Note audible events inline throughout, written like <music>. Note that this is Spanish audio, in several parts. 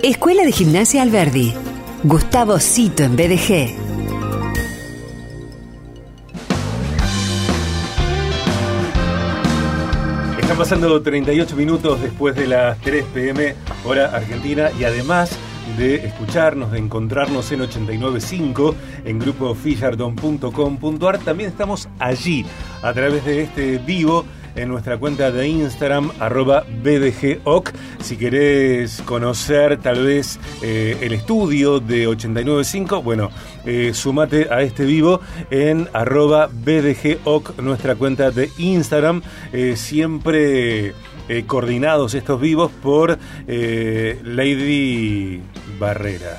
Escuela de Gimnasia Alberdi. Gustavo Cito en BDG. Están pasando 38 minutos después de las 3 pm hora argentina y además de escucharnos, de encontrarnos en 895 en grupo fisherton.com.ar, también estamos allí a través de este vivo en nuestra cuenta de Instagram, arroba BDGOC. Si querés conocer tal vez eh, el estudio de 895, bueno, eh, sumate a este vivo en arroba BDGOC, nuestra cuenta de Instagram. Eh, siempre coordinados estos vivos por Lady Barrera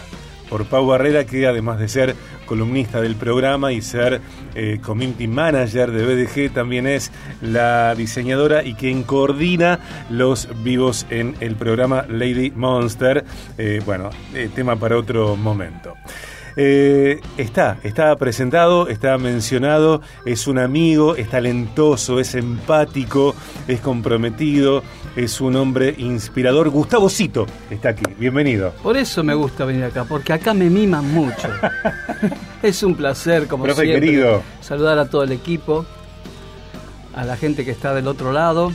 por Pau Barrera, que además de ser columnista del programa y ser eh, community manager de BDG, también es la diseñadora y quien coordina los vivos en el programa Lady Monster. Eh, bueno, eh, tema para otro momento. Eh, está, está presentado, está mencionado, es un amigo, es talentoso, es empático, es comprometido, es un hombre inspirador. Gustavo Cito está aquí, bienvenido. Por eso me gusta venir acá, porque acá me miman mucho. <laughs> es un placer, como Profe siempre, querido. saludar a todo el equipo, a la gente que está del otro lado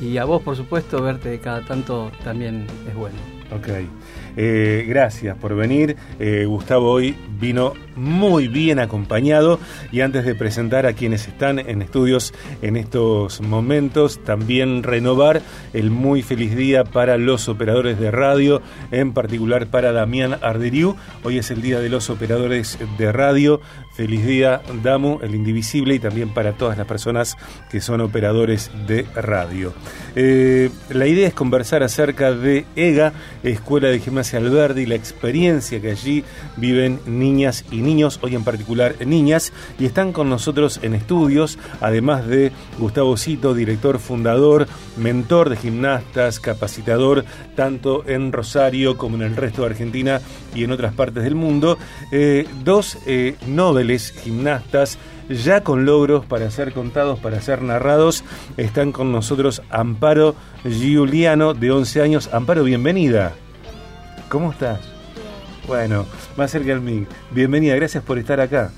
y a vos, por supuesto, verte cada tanto también es bueno. Ok. Eh, gracias por venir. Eh, Gustavo hoy vino muy bien acompañado y antes de presentar a quienes están en estudios en estos momentos, también renovar el muy feliz día para los operadores de radio, en particular para Damián Arderiu. Hoy es el día de los operadores de radio. Feliz día, Damu, el indivisible, y también para todas las personas que son operadores de radio. Eh, la idea es conversar acerca de EGA, Escuela de Gimnasia Alberdi, la experiencia que allí viven niñas y niños, hoy en particular niñas, y están con nosotros en estudios, además de Gustavo Cito, director fundador, mentor de gimnastas, capacitador, tanto en Rosario como en el resto de Argentina y en otras partes del mundo, eh, dos eh, nobles gimnastas, ya con logros para ser contados, para ser narrados. Están con nosotros Amparo Giuliano, de 11 años. Amparo, bienvenida. ¿Cómo estás? Bueno, más cerca al mí. Bienvenida, gracias por estar acá.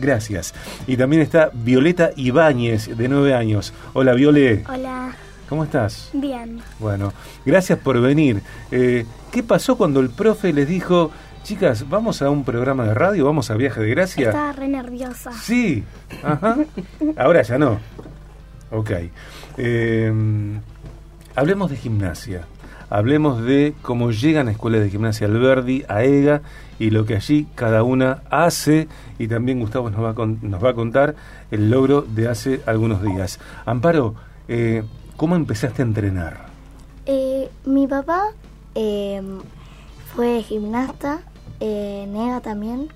Gracias. Y también está Violeta Ibáñez, de 9 años. Hola, Viole. Hola, ¿Cómo estás? bien. Bueno, gracias por venir. Eh, ¿Qué pasó cuando el profe les dijo, chicas, vamos a un programa de radio, vamos a Viaje de Gracia? Estaba re nerviosa. Sí, ajá. Ahora ya no. Ok. Eh, hablemos de gimnasia. Hablemos de cómo llegan a Escuela de Gimnasia Alberdi, a EGA, y lo que allí cada una hace. Y también Gustavo nos va a, con- nos va a contar el logro de hace algunos días. Amparo, eh, ¿cómo empezaste a entrenar? Eh, mi papá eh, fue gimnasta, eh, Nega también,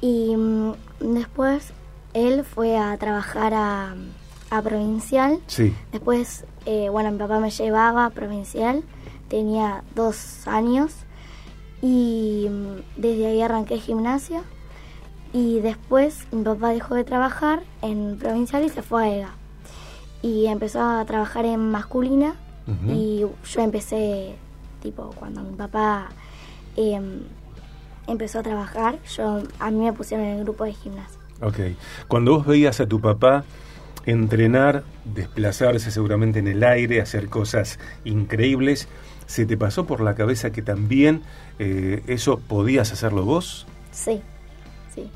y mm, después él fue a trabajar a, a Provincial. Sí. Después, bueno, mi papá me llevaba a Provincial, tenía dos años, y mm, desde ahí arranqué gimnasia. Y después mi papá dejó de trabajar en Provincial y se fue a EGA. Y empezó a trabajar en masculina y yo empecé, tipo, cuando mi papá em, empezó a trabajar, yo a mí me pusieron en el grupo de gimnasia. Ok. Cuando vos veías a tu papá entrenar, desplazarse seguramente en el aire, hacer cosas increíbles, ¿se te pasó por la cabeza que también eh, eso podías hacerlo vos? Sí, sí.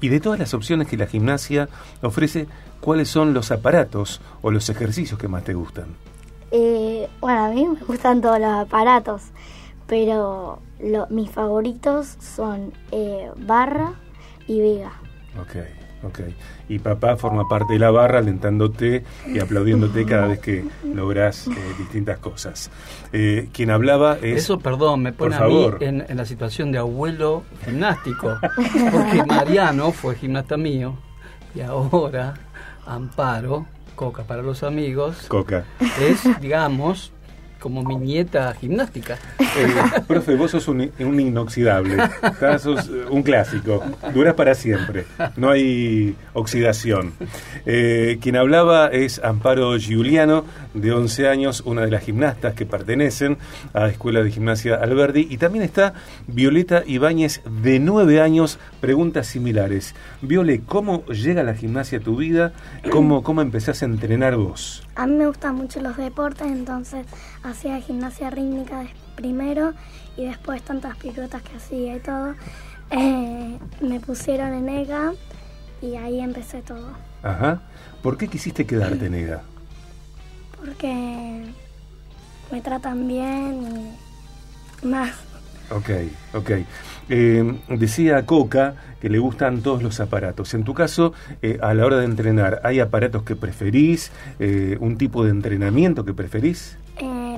Y de todas las opciones que la gimnasia ofrece, ¿cuáles son los aparatos o los ejercicios que más te gustan? Eh, bueno, a mí me gustan todos los aparatos, pero lo- mis favoritos son eh, barra y viga. Ok, ok. Y papá forma parte de la barra alentándote y aplaudiéndote cada vez que lográs eh, distintas cosas. Eh, quien hablaba es... Eso, perdón, me pone Por a mí favor. en, en la situación de abuelo gimnástico. Porque Mariano fue gimnasta mío y ahora Amparo, Coca para los amigos, Coca. es, digamos, como mi nieta gimnástica. Eh, profe, vos sos un, un inoxidable, sos eh, un clásico, duras para siempre, no hay oxidación. Eh, quien hablaba es Amparo Giuliano, de 11 años, una de las gimnastas que pertenecen a la Escuela de Gimnasia Alberdi, y también está Violeta Ibáñez, de 9 años, preguntas similares. Viole, ¿cómo llega la gimnasia a tu vida? ¿Cómo, cómo empezás a entrenar vos? A mí me gustan mucho los deportes, entonces hacía gimnasia rítmica de- primero y después tantas piruetas que hacía y todo. eh, me pusieron en EGA y ahí empecé todo. Ajá. ¿Por qué quisiste quedarte, nega? Porque me tratan bien y más. Ok, ok. Eh, decía Coca que le gustan todos los aparatos. En tu caso, eh, a la hora de entrenar, ¿hay aparatos que preferís? Eh, ¿Un tipo de entrenamiento que preferís?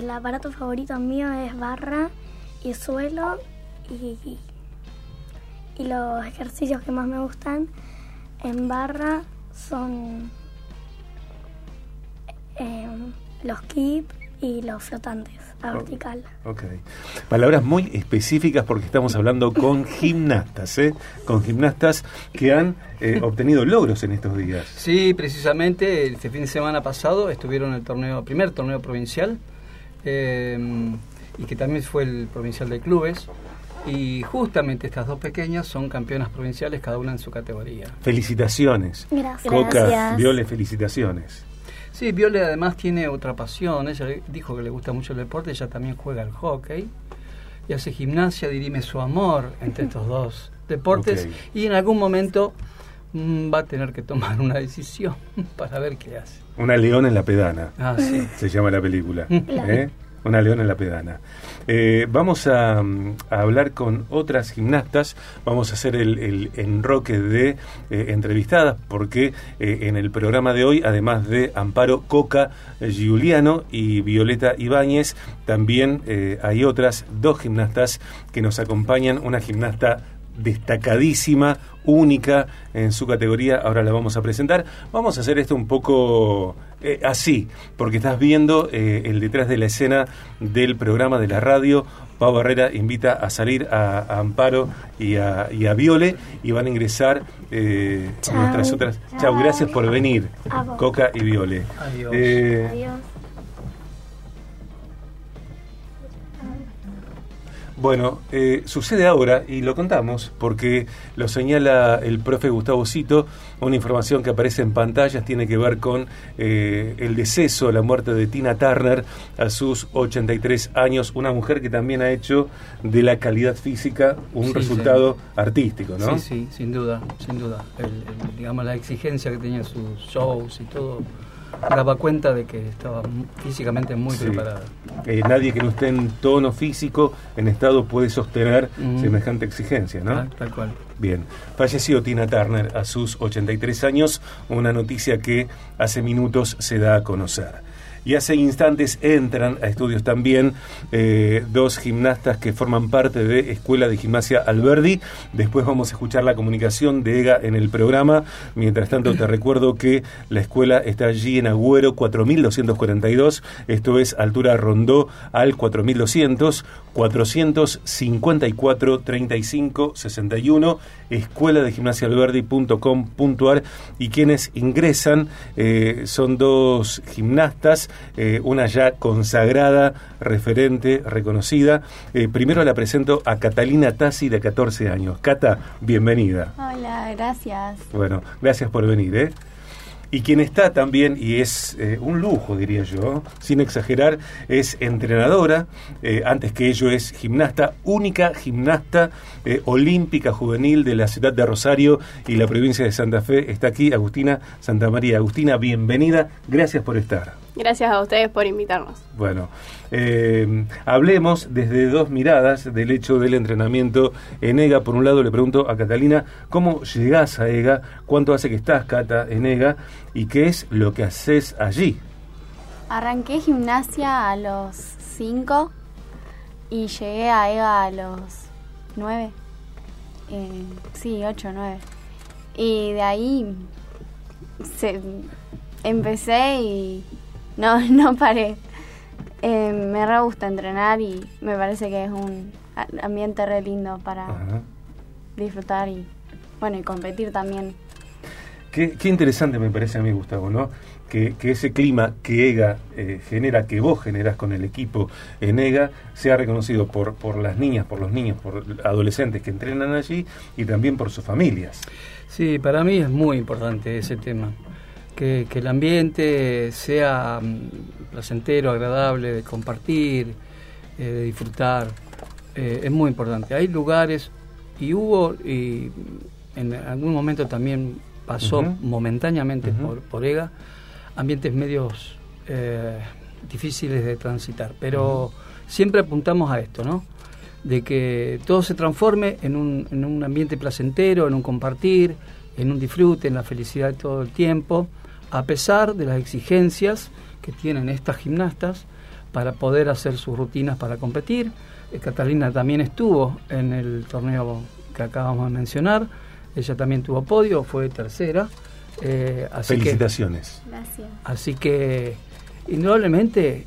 El aparato favorito mío es barra y suelo y, y los ejercicios que más me gustan en barra son eh, los keep y los flotantes a vertical. Ok. Palabras muy específicas porque estamos hablando con <laughs> gimnastas, ¿eh? Con gimnastas que han eh, obtenido logros en estos días. Sí, precisamente este fin de semana pasado estuvieron en el torneo, primer torneo provincial, eh, y que también fue el provincial de clubes. Y justamente estas dos pequeñas son campeonas provinciales, cada una en su categoría. Felicitaciones. Gracias. Coca, Gracias. Viole, felicitaciones. Sí, Viole además tiene otra pasión. Ella dijo que le gusta mucho el deporte, ella también juega al hockey y hace gimnasia, dirime su amor entre <laughs> estos dos deportes y en algún momento va a tener que tomar una decisión <laughs> para ver qué hace. Una leona en la pedana. Ah, sí. se llama la película. ¿eh? Una leona en la pedana. Eh, vamos a, mm, a hablar con otras gimnastas, vamos a hacer el, el enroque de eh, entrevistadas, porque en el programa de hoy, además de Amparo Coca Giuliano y Violeta Ibáñez, también hay otras dos gimnastas que nos acompañan, una gimnasta destacadísima, única en su categoría, ahora la vamos a presentar. Vamos a hacer esto un poco eh, así, porque estás viendo eh, el detrás de la escena del programa de la radio. Pau Herrera invita a salir a, a Amparo y a, y a Viole y van a ingresar eh, Chau. nuestras otras. Chau, gracias por venir. Coca y Viole. Adiós. Eh, Adiós. Bueno, eh, sucede ahora, y lo contamos, porque lo señala el profe Gustavo Cito, una información que aparece en pantallas tiene que ver con eh, el deceso, la muerte de Tina Turner a sus 83 años, una mujer que también ha hecho de la calidad física un Sí, resultado artístico, ¿no? Sí, sí, sin duda, sin duda. El- el- digamos, la exigencia que tenía sus shows y todo daba cuenta de que estaba físicamente muy Sí. preparada. Eh, nadie que no esté en tono físico, en estado, puede sostener Mm. semejante exigencia, ¿no? Tal, tal cual. Bien, falleció Tina Turner a sus 83 años, una noticia que hace minutos se da a conocer. Y hace instantes entran a estudios también eh, dos gimnastas que forman parte de Escuela de Gimnasia Alberdi. Después vamos a escuchar la comunicación de EGA en el programa. Mientras tanto, te recuerdo que la escuela está allí en Agüero 4242. Esto es altura Rondó al 4200, 454 35 61. Escuela de Gimnasia Alberdi.com.ar. Y quienes ingresan eh, son dos gimnastas eh, una ya consagrada, referente, reconocida. Eh, primero la presento a Catalina Tassi, de 14 años. Cata, bienvenida. Hola, gracias. Bueno, gracias por venir. ¿eh? Y quien está también, y es eh, un lujo, diría yo, sin exagerar, es entrenadora, eh, antes que ello es gimnasta, única gimnasta eh, olímpica juvenil de la ciudad de Rosario y la provincia de Santa Fe. Está aquí Agustina Santa María. Agustina, bienvenida, gracias por estar. Gracias a ustedes por invitarnos. Bueno, eh, hablemos desde dos miradas del hecho del entrenamiento en EGA. Por un lado, le pregunto a Catalina, ¿cómo llegás a EGA? ¿Cuánto hace que estás, Cata, en EGA? ¿Y qué es lo que haces allí? Arranqué gimnasia a los 5 y llegué a EGA a los 9. Eh, sí, 8, 9. Y de ahí se, empecé y no, <laughs> no paré. Eh, me re gusta entrenar y me parece que es un ambiente re lindo para Ajá. disfrutar y bueno y competir también. Qué, qué interesante me parece a mí, Gustavo, ¿no? Que, que ese clima que EGA eh, genera, que vos generás con el equipo en EGA, sea reconocido por, por las niñas, por los niños, por adolescentes que entrenan allí y también por sus familias. Sí, para mí es muy importante ese tema. Que, que el ambiente sea mm, placentero, agradable, de compartir, eh, de disfrutar. eh, es muy importante. Hay lugares, y hubo, y en algún momento también pasó momentáneamente por, por EGA, ambientes medios eh, difíciles de transitar. Pero siempre apuntamos a esto, ¿no? de que todo se transforme en un, en un ambiente placentero, en un compartir, en un disfrute, en la felicidad todo el tiempo, a pesar de las exigencias que tienen estas gimnastas para poder hacer sus rutinas para competir. Eh, Catalina también estuvo en el torneo que acabamos de mencionar, ella también tuvo podio, fue tercera. eh, así que Felicitaciones. Gracias. Así que, indudablemente,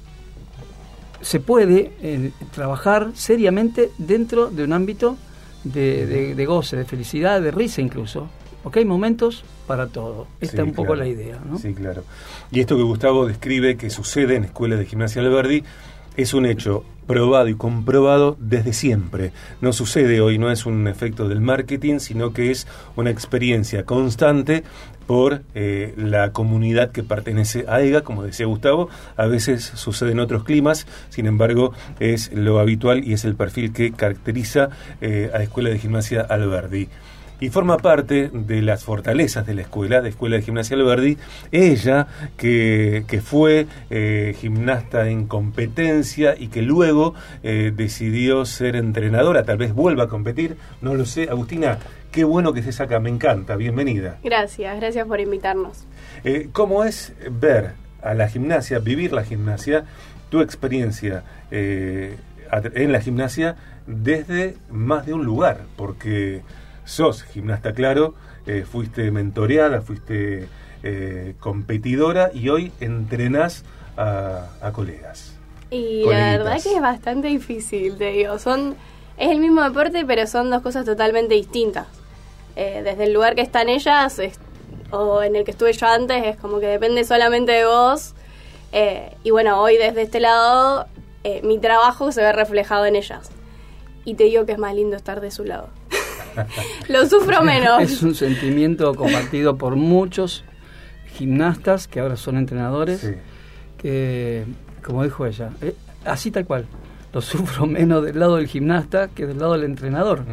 se puede eh, trabajar seriamente dentro de un ámbito de, de- de goce, de felicidad, de risa incluso. Porque hay momentos para todo. Esta Sí, es un poco la idea, ¿no? Sí, claro. Y esto que Gustavo describe que sucede en Escuela de Gimnasia Alberdi es un hecho probado y comprobado desde siempre. No sucede hoy, no es un efecto del marketing, sino que es una experiencia constante por eh, la comunidad que pertenece a EGA, como decía Gustavo, a veces sucede en otros climas, sin embargo es lo habitual y es el perfil que caracteriza eh, a la Escuela de Gimnasia Alberdi y forma parte de las fortalezas de la escuela, de Escuela de Gimnasia Alberdi, ella que, que fue eh, gimnasta en competencia y que luego eh, decidió ser entrenadora, tal vez vuelva a competir, no lo sé. Agustina, qué bueno que estés acá, me encanta, bienvenida. Gracias, gracias por invitarnos. Eh, ¿Cómo es ver a la gimnasia, vivir la gimnasia, tu experiencia en la gimnasia desde más de un lugar? Porque sos gimnasta, claro, eh, fuiste mentoreada, fuiste eh, competidora y hoy entrenás a, a colegas. Y Coleguitas. la verdad que es bastante difícil, te digo. Son, es el mismo deporte, pero son dos cosas totalmente distintas. Eh, desde el lugar que están ellas es- o en el que estuve yo antes, es como que depende solamente de vos. Y bueno, hoy desde este lado, mi trabajo se ve reflejado en ellas. Y te digo que es más lindo estar de su lado. <laughs> <laughs> Lo sufro menos. Es un sentimiento compartido por muchos gimnastas que ahora son entrenadores, Sí. que, como dijo ella, eh, así tal cual, lo sufro <laughs> menos del lado del gimnasta que del lado del entrenador.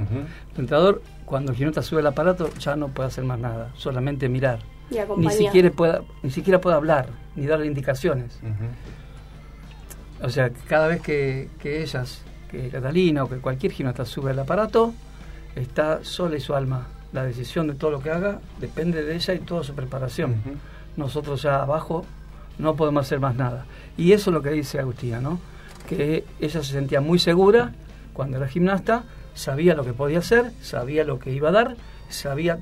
El entrenador, cuando el gimnasta sube el aparato, ya no puede hacer más nada, solamente mirar. Y Ni siquiera, pueda, ni siquiera puede hablar, ni darle indicaciones. O sea, cada vez que, que ellas, que Catalina o que cualquier gimnasta sube el aparato, está sola y su alma. La decisión de todo lo que haga depende de ella y toda su preparación. Nosotros ya abajo no podemos hacer más nada. Y eso es lo que dice Agustina, ¿no? Que ella se sentía muy segura cuando era gimnasta, sabía lo que podía hacer, sabía lo que iba a dar, sabía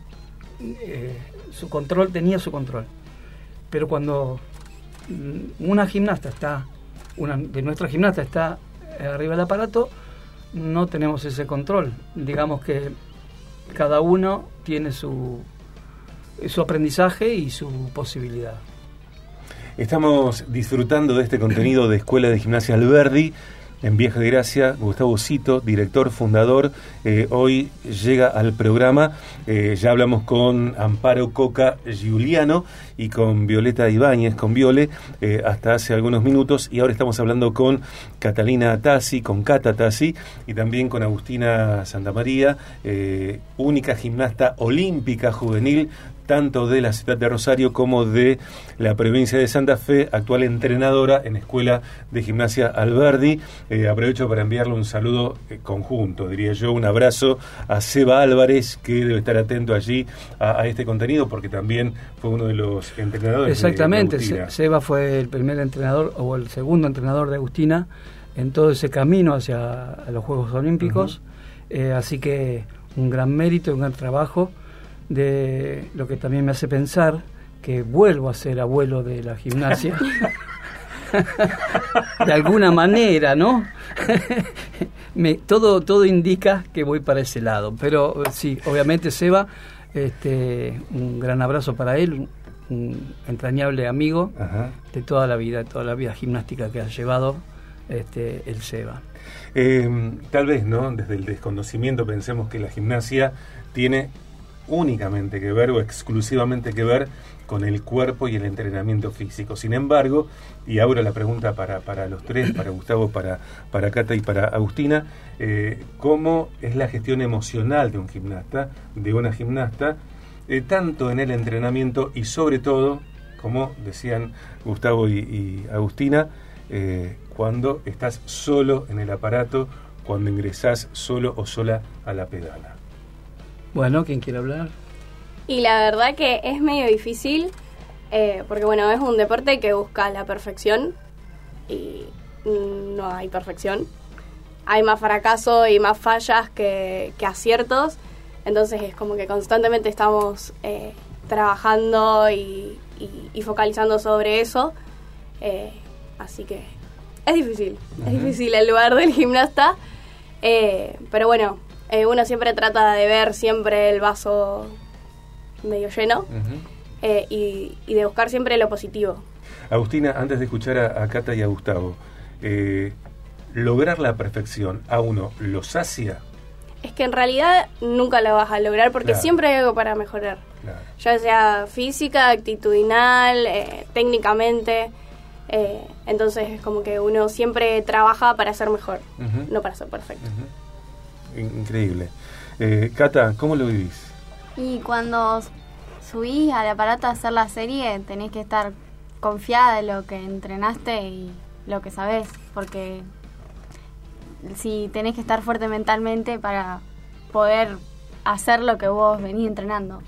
eh, su control, tenía su control. Pero cuando mm, una gimnasta está, una de nuestras gimnastas está eh, arriba del aparato, no tenemos ese control. Digamos que cada uno tiene su, su aprendizaje y su posibilidad. Estamos disfrutando de este contenido de Escuela de Gimnasia Alberdi. En Vieja Gracia, Gustavo Cito, director, fundador, eh, hoy llega al programa. Eh, ya hablamos con Amparo Coca Giuliano y con Violeta Ibáñez, con Viole, eh, hasta hace algunos minutos. Y ahora estamos hablando con Catalina Tassi, con Cata Tassi y también con Agustina Santamaría, única gimnasta olímpica juvenil tanto de la ciudad de Rosario como de la provincia de Santa Fe, actual entrenadora en Escuela de Gimnasia Alberdi. Eh, aprovecho para enviarle un saludo eh, conjunto, diría yo, un abrazo a Seba Álvarez, que debe estar atento allí a, a este contenido, porque también fue uno de los entrenadores. Exactamente, de Seba fue el primer entrenador o el segundo entrenador de Agustina en todo ese camino hacia los Juegos Olímpicos, Eh, así que un gran mérito, un gran trabajo de lo que también me hace pensar que vuelvo a ser abuelo de la gimnasia. <laughs> <laughs> de alguna manera, ¿no? <laughs> Me, todo, todo indica que voy para ese lado. Pero eh, sí, obviamente Seba, este, un gran abrazo para él, un entrañable amigo Ajá. de toda la vida, de toda la vida gimnástica que ha llevado este, el Seba. Eh, tal vez, ¿no? Desde el desconocimiento pensemos que la gimnasia tiene únicamente que ver o exclusivamente que ver con el cuerpo y el entrenamiento físico. Sin embargo, y ahora la pregunta para, para los tres, para Gustavo, para, para Cata y para Agustina, eh, ¿cómo es la gestión emocional de un gimnasta, de una gimnasta, eh, tanto en el entrenamiento y sobre todo, como decían Gustavo y, Agustina, eh, cuando estás solo en el aparato, cuando ingresás solo o sola a la pedala? Bueno, ¿quién quiere hablar? Y la verdad que es medio difícil, eh, porque bueno, es un deporte que busca la perfección y no hay perfección. Hay más fracaso y más fallas que, que aciertos, entonces es como que constantemente estamos eh, trabajando y, y- y focalizando sobre eso. Eh, así que es difícil, es difícil el lugar del gimnasta, pero bueno, uno siempre trata de ver siempre el vaso medio lleno eh, y, y de buscar siempre lo positivo. Agustina, antes de escuchar a, a Cata y a Gustavo, eh, lograr la perfección a uno lo sacia. Es que en realidad nunca lo vas a lograr porque Claro. siempre hay algo para mejorar. Claro. Ya sea física, actitudinal, eh, técnicamente. entonces es como que uno siempre trabaja para ser mejor, no para ser perfecto. Increíble. Cata, ¿cómo lo vivís? Y cuando subís al aparato a hacer la serie, tenés que estar confiada en lo que entrenaste y lo que sabés, porque si tenés que estar fuerte mentalmente para poder hacer lo que vos venís entrenando.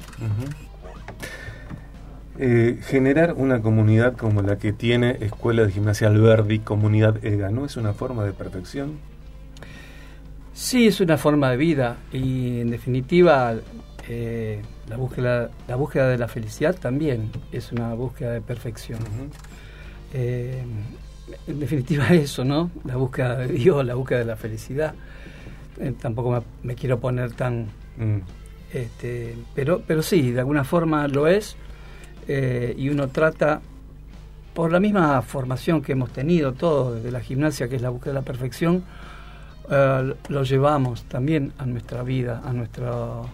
Eh, generar una comunidad como la que tiene Escuela de Gimnasia Alberdi, Comunidad EGA, ¿no es una forma de perfección? Sí, es una forma de vida y en definitiva eh, la, búsqueda, la búsqueda de la felicidad también es una búsqueda de perfección. Eh, en definitiva <laughs> eso, ¿no? La búsqueda de Dios, la búsqueda de la felicidad. Eh, tampoco me, me quiero poner tan... Mm. Este, pero, pero sí, de alguna forma lo es y uno trata, por la misma formación que hemos tenido todos desde la gimnasia, que es la búsqueda de la perfección, lo llevamos también a nuestra vida, a nuestro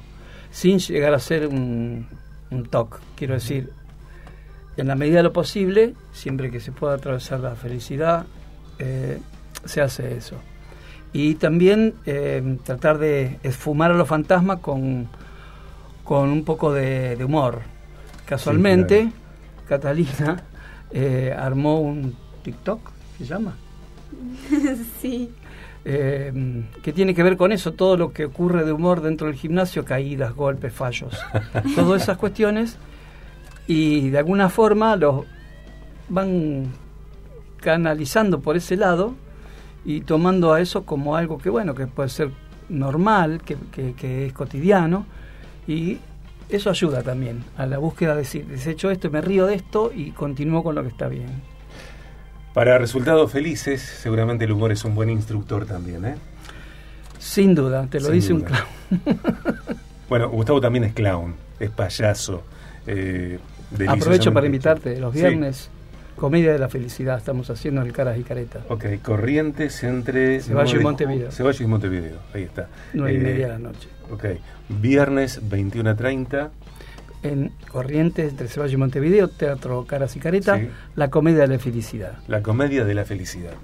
sin llegar a ser un, un TOC, quiero decir, en la medida de lo posible, siempre que se pueda atravesar la felicidad, eh, se hace eso. Y también eh, tratar de esfumar a los fantasmas con, con un poco de, de humor. Casualmente, Sí, Catalina eh, armó un TikTok, ¿se llama? <laughs> sí. Eh, que tiene que ver con eso, todo lo que ocurre de humor dentro del gimnasio, caídas, golpes, fallos, <laughs> todas esas cuestiones, y de alguna forma los van canalizando por ese lado y tomando a eso como algo que bueno, que puede ser normal, que, que- que es cotidiano, y eso ayuda también a la búsqueda de decir, desecho esto, me río de esto y continúo con lo que está bien. Para resultados felices, seguramente el humor es un buen instructor también, ¿eh? Sin duda, te lo Sin dice un clown. Bueno, Gustavo también es clown, es payaso. eh, Aprovecho para invitarte los Sí. viernes. Comedia de la felicidad, estamos haciendo el Caras y Caretas. Ok, Corrientes entre... Ceballos y 9 de Montevideo. Ceballos y Montevideo, ahí está. Nueve y Eh, media de la noche. Ok, viernes 21 a 30. En Corrientes, entre Ceballos y Montevideo, Teatro Caras y Caretas, Sí. la comedia de la felicidad. La comedia de la felicidad.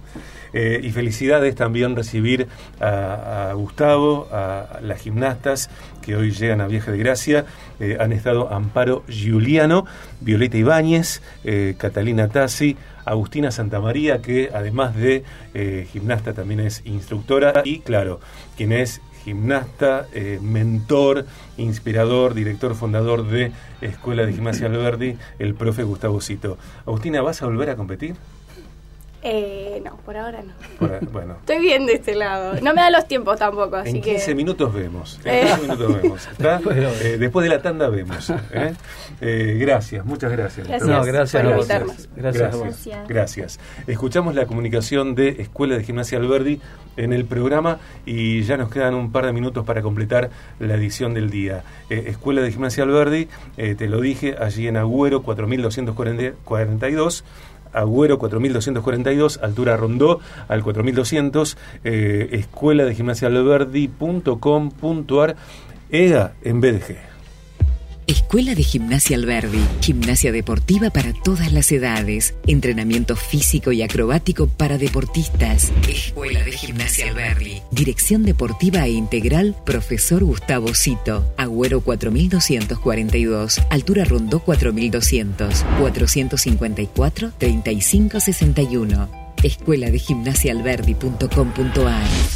Eh, y felicidades también recibir a, a Gustavo, a, las gimnastas que hoy llegan a Viaje de Gracia. Eh, han estado Amparo Giuliano, Violeta Ibáñez, eh, Catalina Tassi, Agustina Santamaría, que además de eh, gimnasta también es instructora. Y claro, quien es gimnasta, eh, mentor, inspirador, director fundador de Escuela de Gimnasia Alberdi, el profe Gustavo Cito. Agustina, ¿vas a volver a competir? Eh, no, por ahora no. Por- bueno. Estoy bien de este lado. No me da los tiempos tampoco, así En que... 15 minutos vemos. En Eh. 15 minutos vemos. <laughs> ¿está? Bueno. Eh, después de la tanda vemos. ¿eh? Eh, gracias, muchas gracias. Gracias No, gracias por a vos. invitarnos. Gracias a vos. Gracias, gracias. Escuchamos la comunicación de Escuela de Gimnasia Alberdi en el programa y ya nos quedan un par de minutos para completar la edición del día. Eh, Escuela de Gimnasia Alberdi, eh, te lo dije, allí en Agüero 4242. Agüero 4242, altura Rondó al 4200, eh, escuela de gimnasia alberdi.com.ar, EGA en BDG. Escuela de Gimnasia Alberdi, gimnasia deportiva para todas las edades, entrenamiento físico y acrobático para deportistas. Escuela de Gimnasia Alberdi, dirección deportiva e integral, profesor Gustavo Cito, Agüero 4242, altura Rondó 4200, 454 3561. Escuela de Gimnasia Alberdi.com.ar